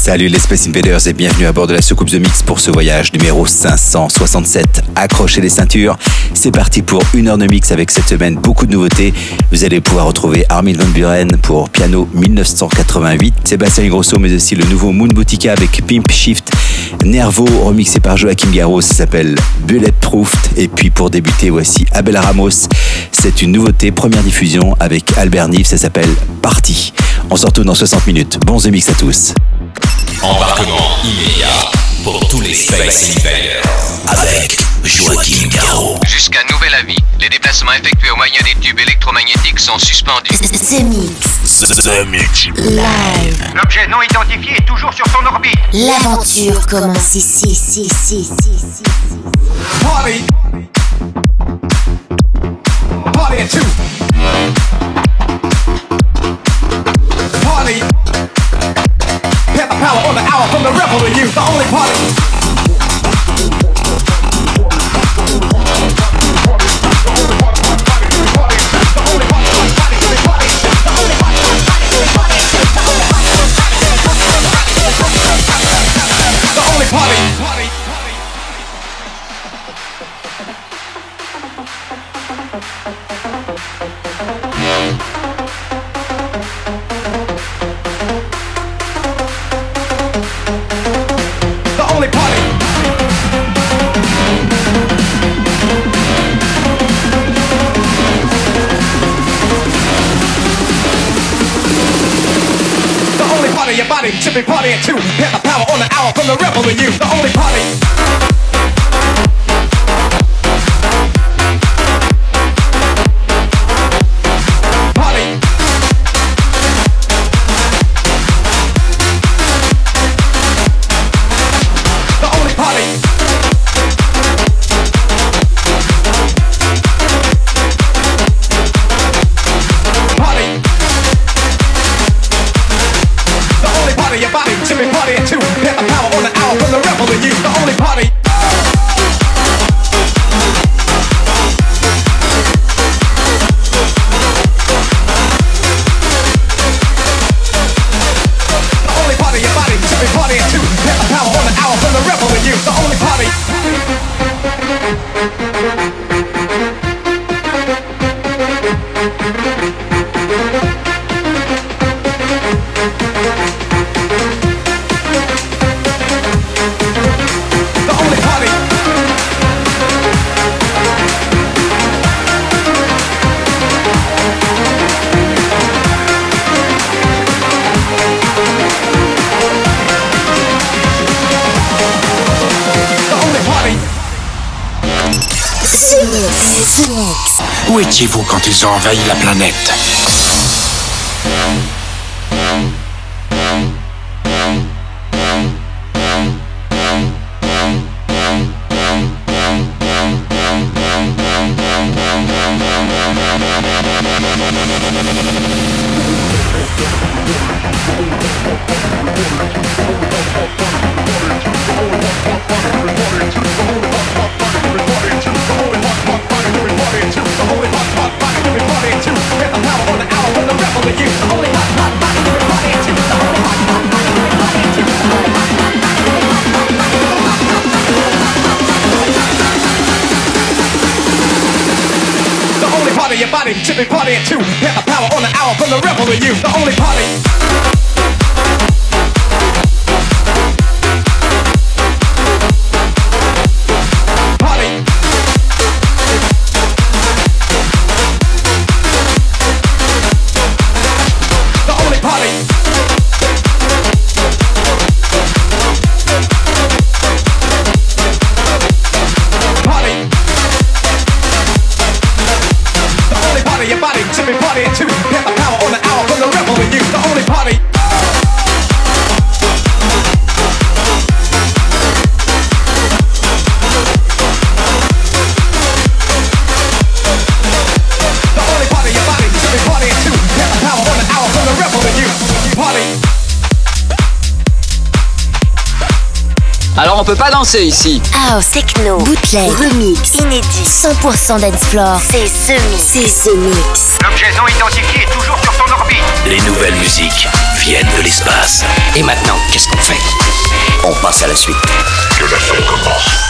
Salut les Space Invaders et bienvenue à bord de la soucoupe The Mix pour ce voyage numéro 567. Accrochez les ceintures, c'est parti pour une heure de mix avec cette semaine beaucoup de nouveautés. Vous allez pouvoir retrouver Armin Van Buren pour piano 1988, Sébastien Grosso mais aussi le nouveau Moon Boutica avec Pimp Shift, Nervo remixé par Joachim Garros, ça s'appelle Bulletproof et puis pour débuter voici Abel Ramos. C'est une nouveauté, première diffusion avec Albert Nive, ça s'appelle Party. On se retrouve dans 60 minutes. Bon The Mix à tous. Embarquement immédiat pour tous les Space Invaders. Avec Joachim Garraud. Jusqu'à nouvel avis, les déplacements effectués au moyen des tubes électromagnétiques sont suspendus. The Mix. The Mix. Live. L'objet non identifié est toujours sur son orbite. L'aventure commence ici, ici, ici, ici, ici. Party. Party at two. Party. Power on the hour from the rebel to you. The only party. Should be partying too. Get the power on the hour from the rebel in you. The only party. Ils ont envahi la planète Danser ici. House, techno, bootleg, remix, inédit, 100% dance floor. C'est ce mix. C'est ce mix. L'objet non identifié est toujours sur son orbite. Les nouvelles musiques viennent de l'espace. Et maintenant, qu'est-ce qu'on fait? On passe à la suite. Que la fête commence.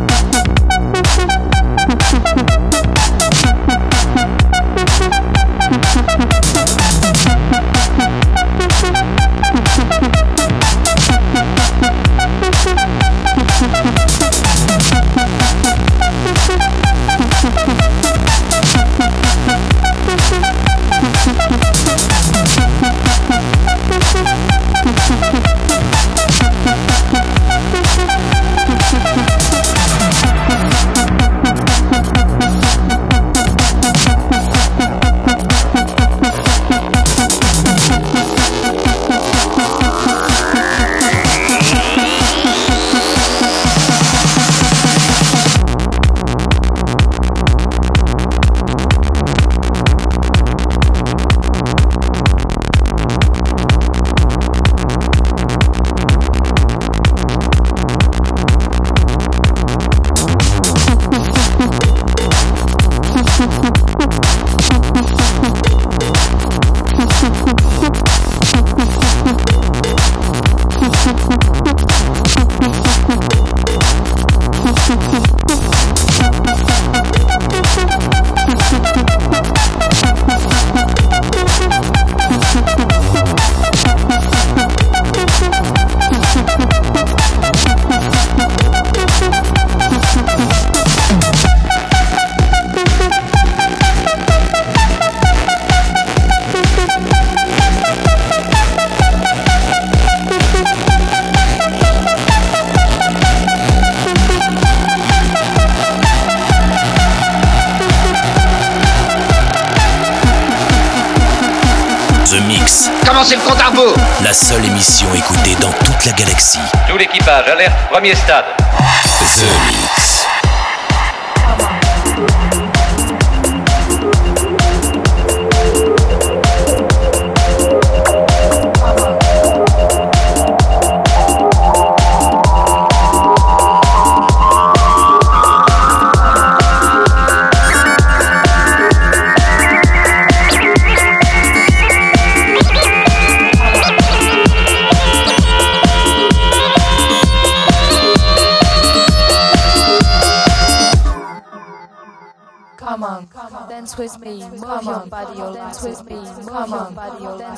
minha estrada.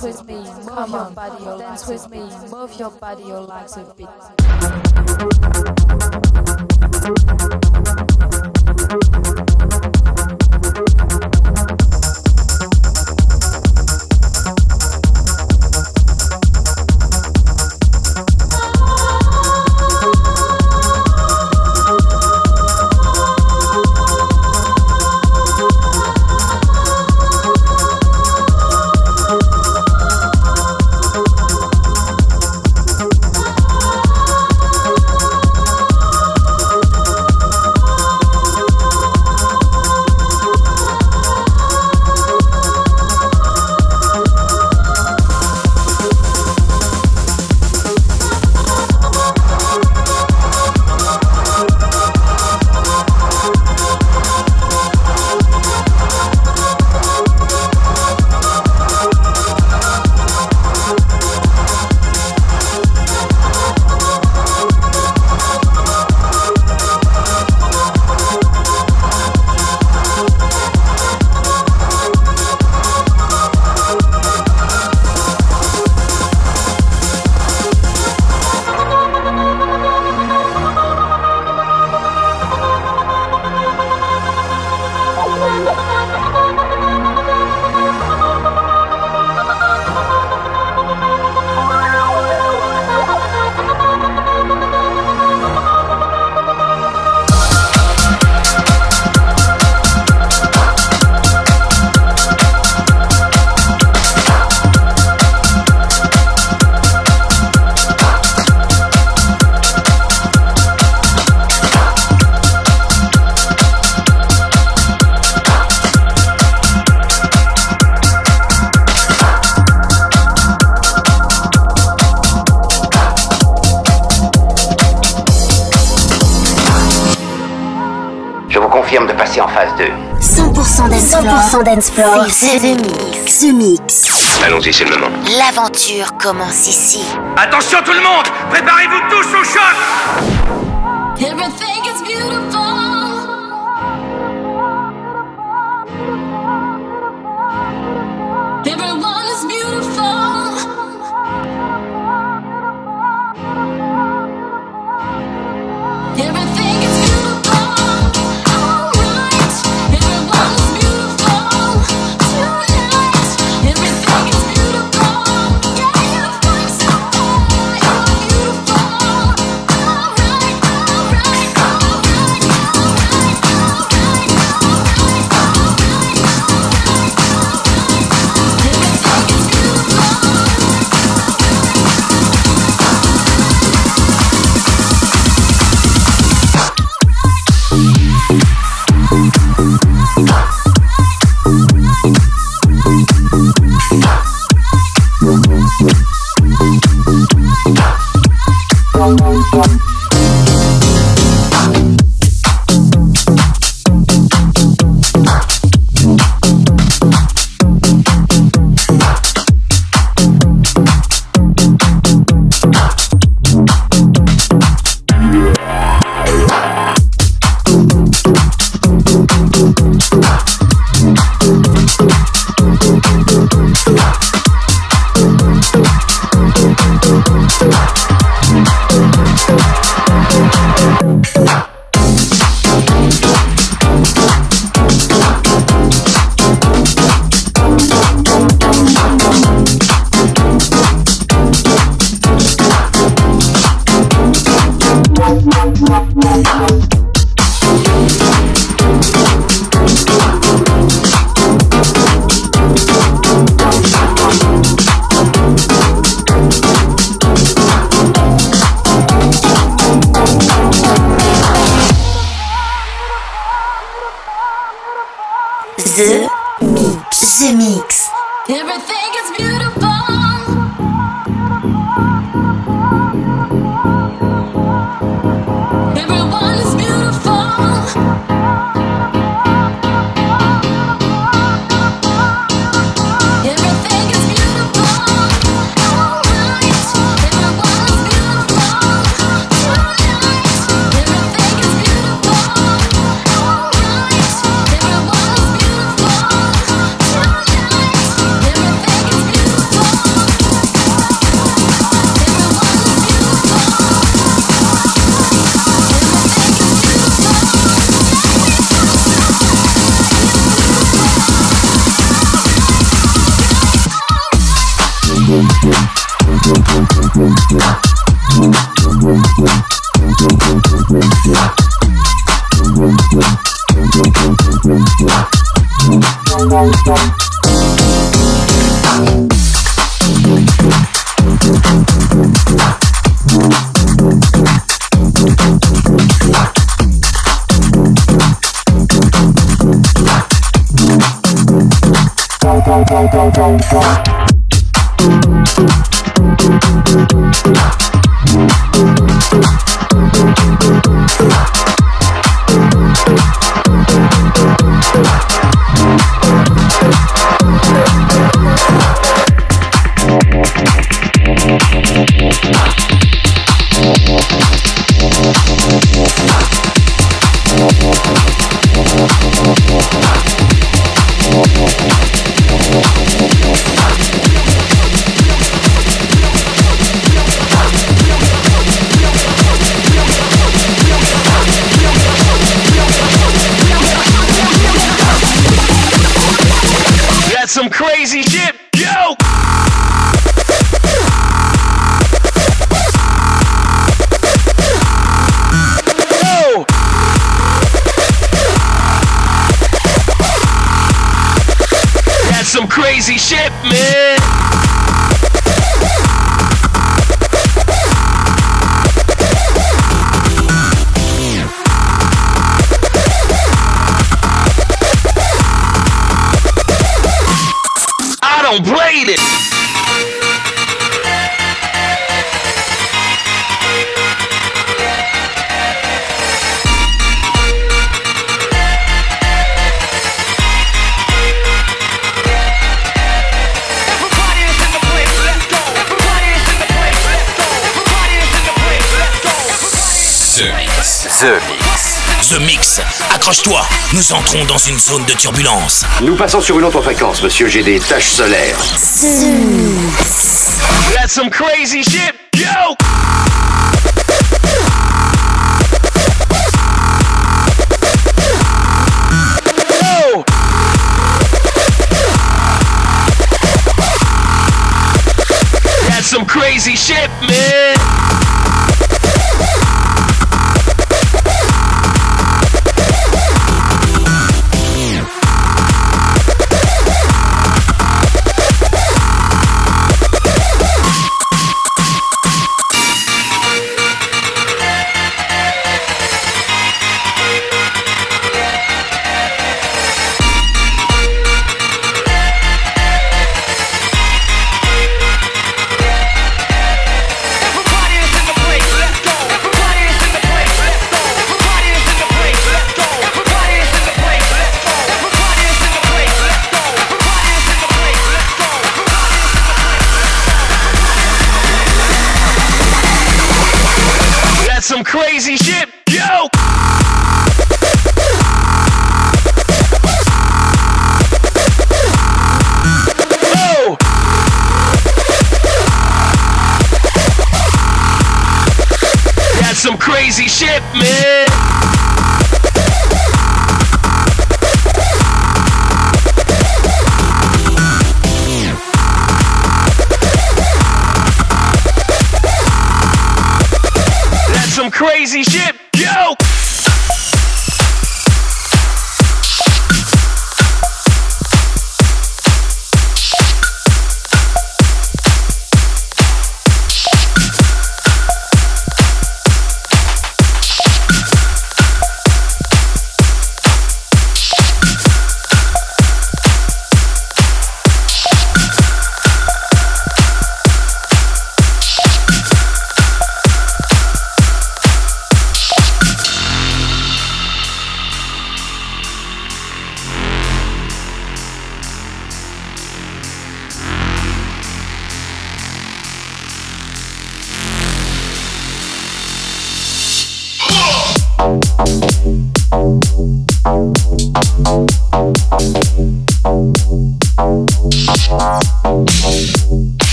dance with me, come your dance oh with me, move your body, oh your legs with me. Confirme de passer en phase 2. 100% dance floor. 100% dance floor. C'est The Mix. The Mix. Allons-y, c'est le moment. L'aventure commence ici. Attention tout le monde Préparez-vous tous au choc Everything is beautiful. accroche-toi. Nous entrons dans une zone de turbulence. Nous passons sur une autre fréquence, monsieur. J'ai des taches solaires. That's some crazy shit, some crazy shit, man.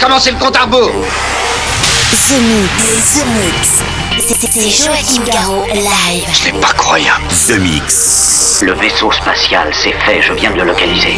Commencez le compte à rebours The Mix. The Mix. C'est- C'est Joachim Garraud live. Ce n'est pas croyable. The Mix. Le vaisseau spatial, c'est fait, je viens de le localiser.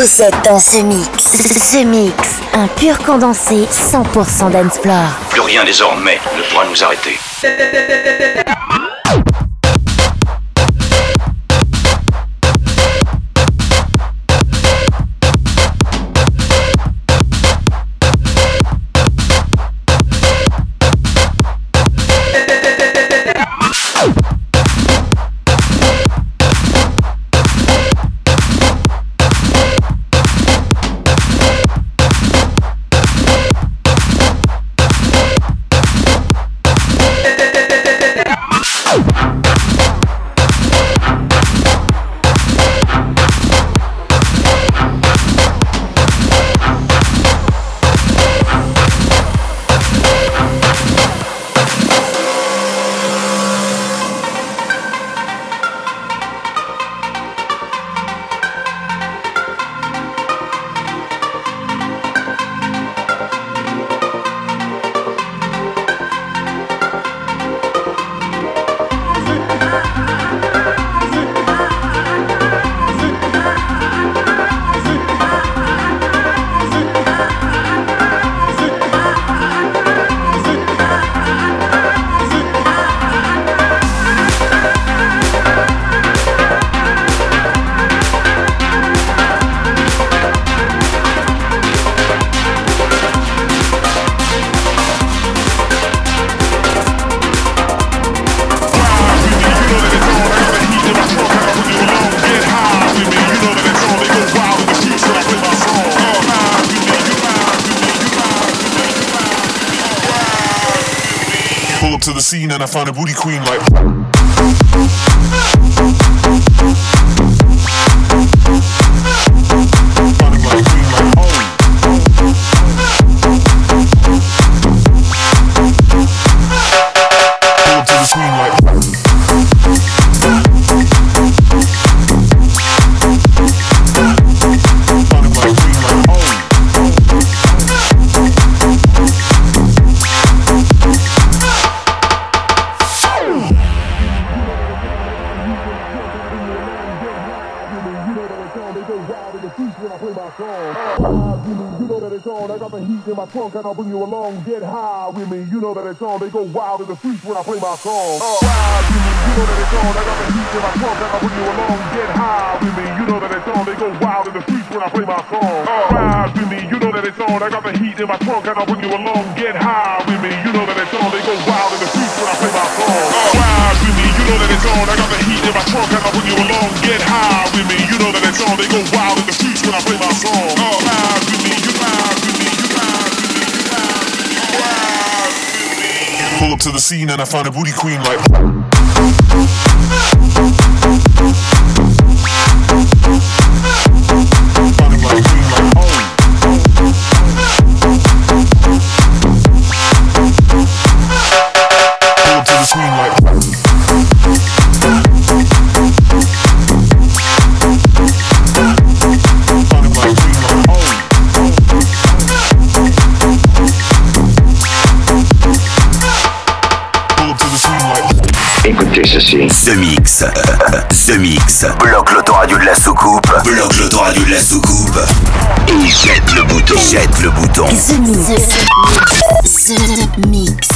Vous êtes dans The Mix. Mix. Un pur condensé 100% dance floor. Plus rien désormais ne pourra nous arrêter. Trunk and I'll bring you along. Get high with me, you know that it's on. They go wild in the streets when I play my song. Ride with me, you know that it's on. I got the heat in my trunk and I'll bring you along. Get high with me, you know that it's on. They go wild in the streets when I play my song. Uh. Ride with me, you know that it's on. I got the heat in my trunk and I'll bring you along. Get high with me, you know that it's on. They go wild in the streets when I play my song. Uh. Ride with me, you know that it's on. I got the heat in my trunk and I'll bring you along. Get high with me, you know that it's on. They go wild in the streets when I play my song. Ride with me, you ride Pull up to the scene and I find a booty queen like. Pull like. Écoutez ceci. The Mix. The Mix. Bloque l'autoradio de la soucoupe. Bloque l'autoradio de la soucoupe. Et jette le bouton. Jette le bouton. The Mix. The Mix.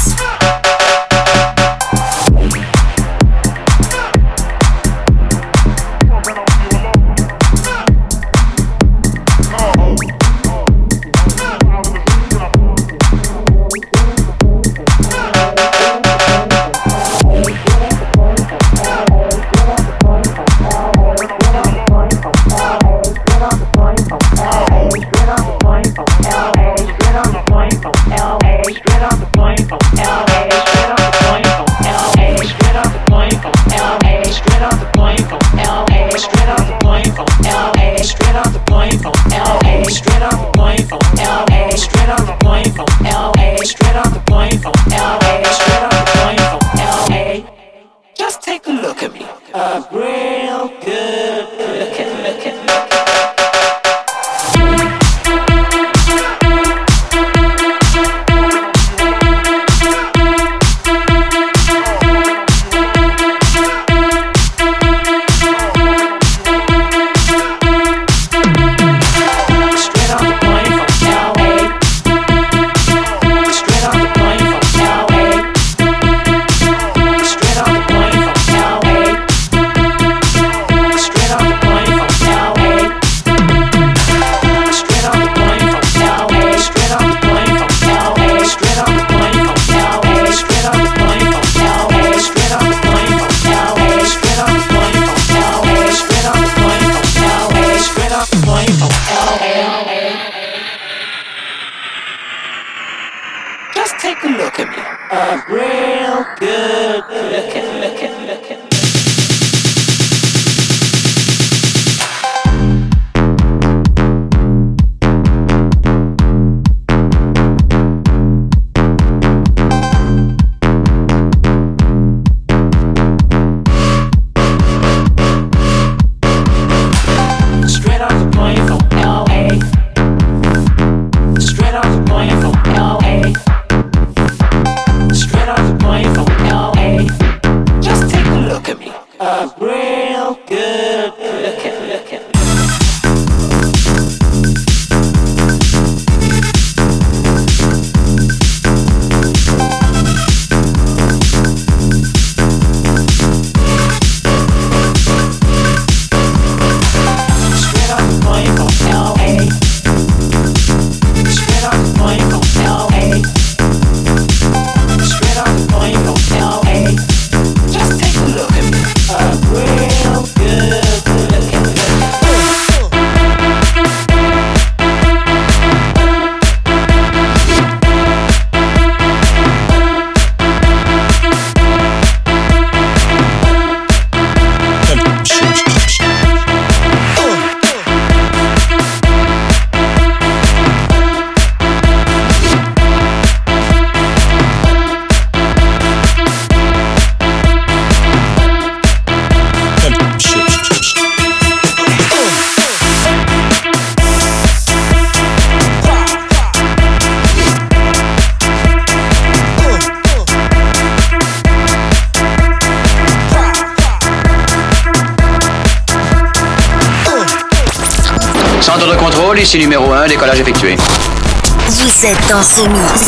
Vous êtes dans ce mix.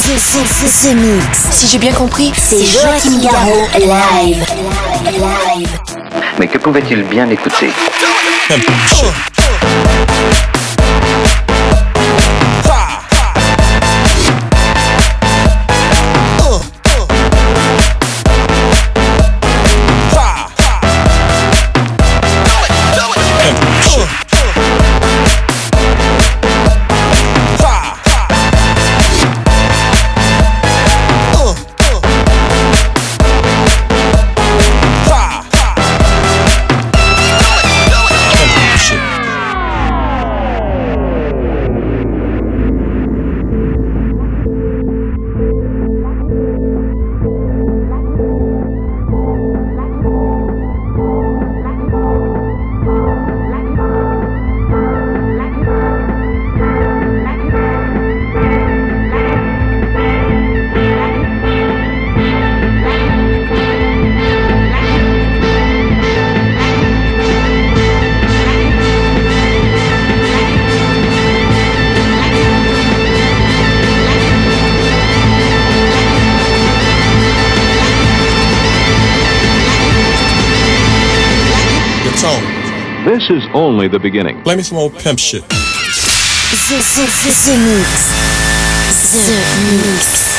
Ce, mix. Si j'ai bien compris, C'est Joachim Garraud, live. Live. Mais que pouvait-il bien écouter? This only the beginning. Play me some old pimp shit. The, the, the, the mix. The mix.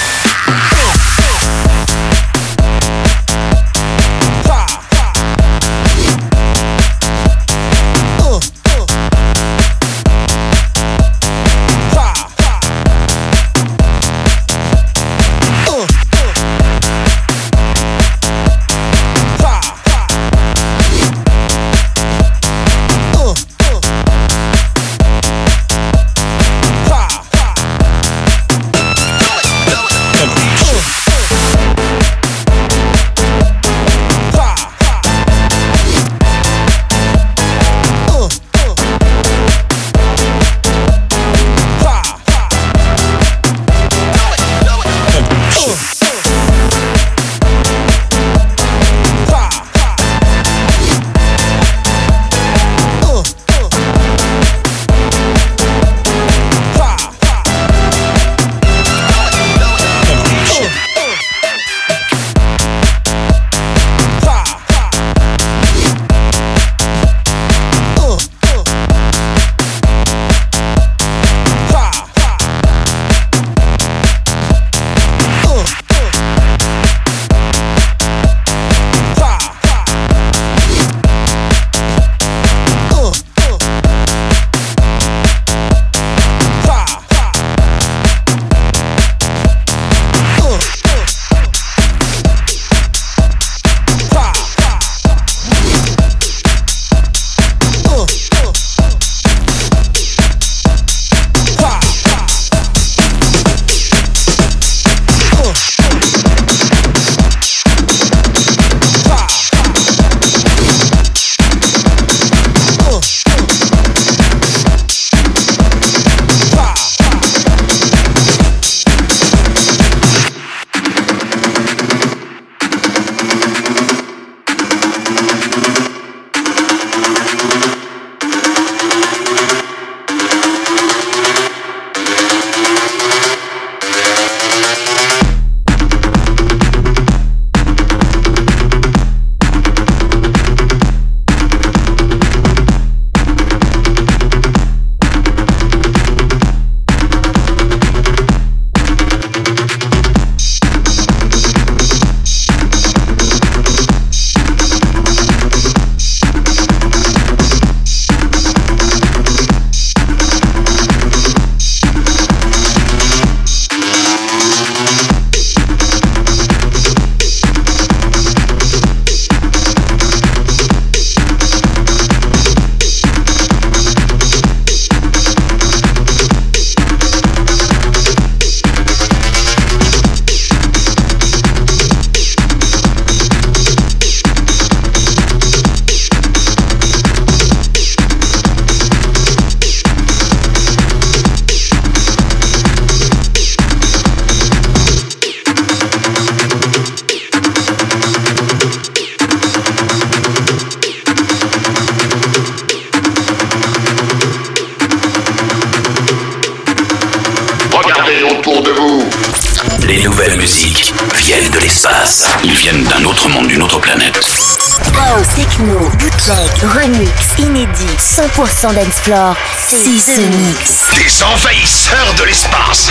100% dance floor. C'est Mix. Des envahisseurs de l'espace.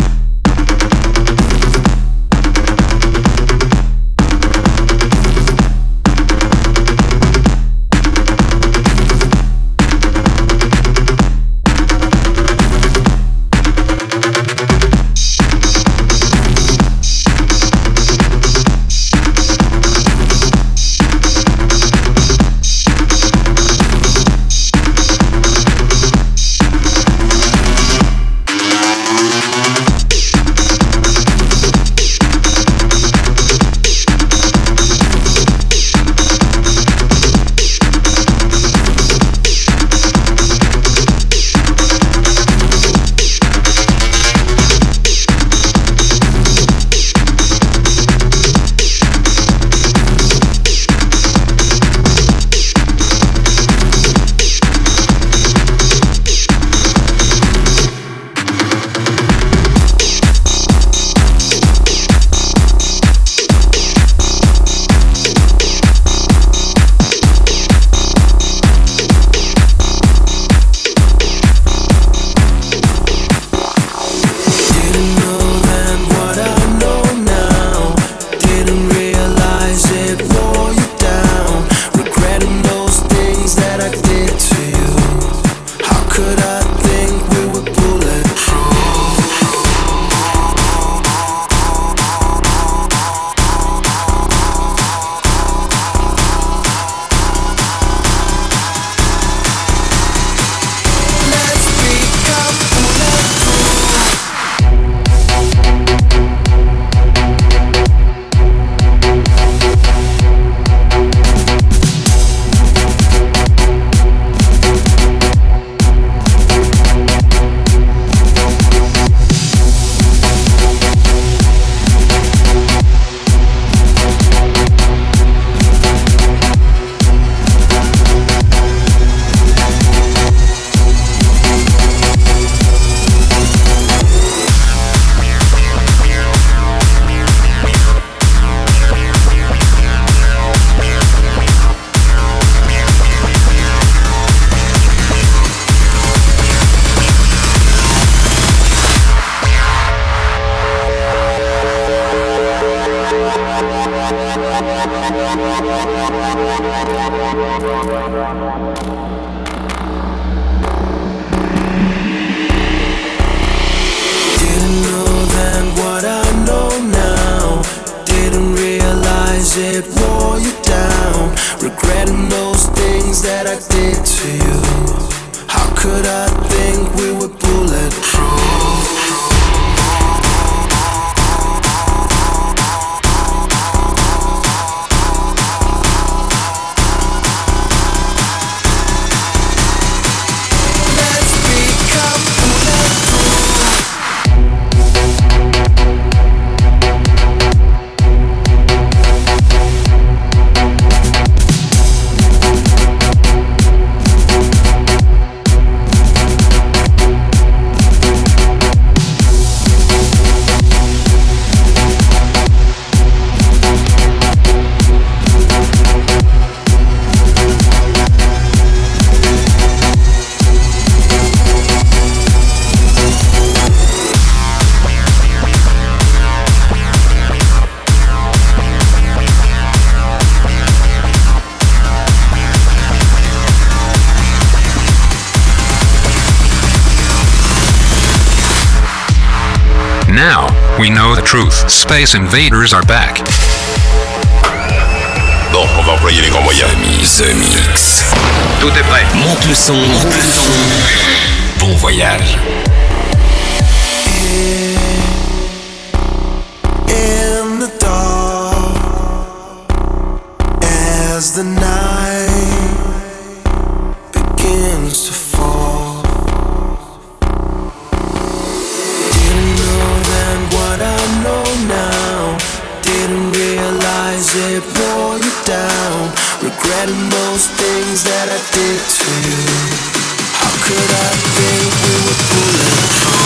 it wore you down. Regretting those things that I did to you. How could I think we were bulletproof? We know the truth. Space invaders are back. Bon, on va employer les grands moyens. The Mix. Tout est prêt. Monte le son. Monte le son. Bon voyage. Regretting those things that I did to you. How could I think we were bulletproof?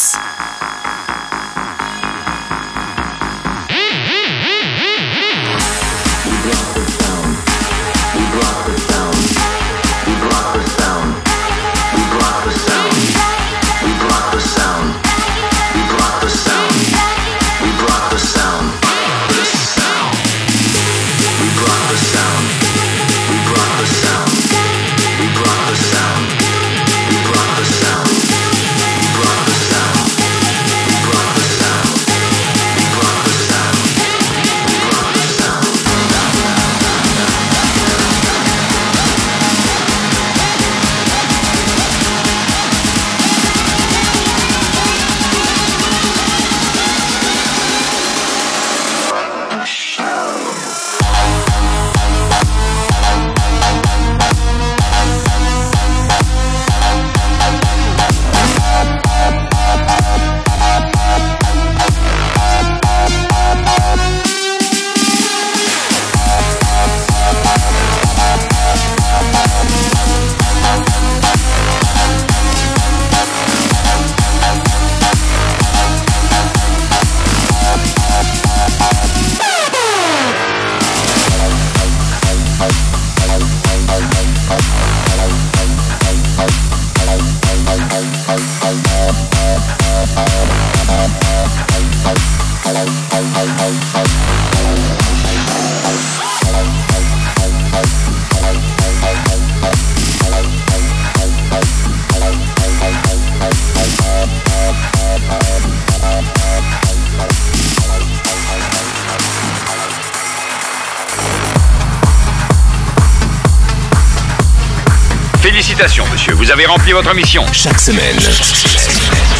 Félicitations, monsieur, vous avez rempli votre mission. Chaque semaine,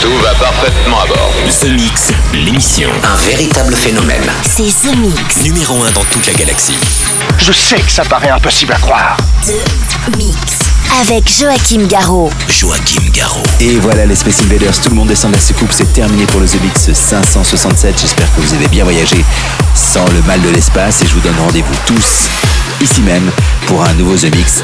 Tout va parfaitement à bord. The Mix, l'émission. Un véritable phénomène. C'est The Mix. Numéro 1 dans toute la galaxie. Je sais que ça paraît impossible à croire. The Mix. Avec Joachim Garraud. Joachim Garraud. Et voilà les Space Invaders, tout le monde descend de la soucoupe, c'est terminé pour le The Mix 567. J'espère que vous avez bien voyagé sans le mal de l'espace et je vous donne rendez-vous tous ici même pour un nouveau The Mix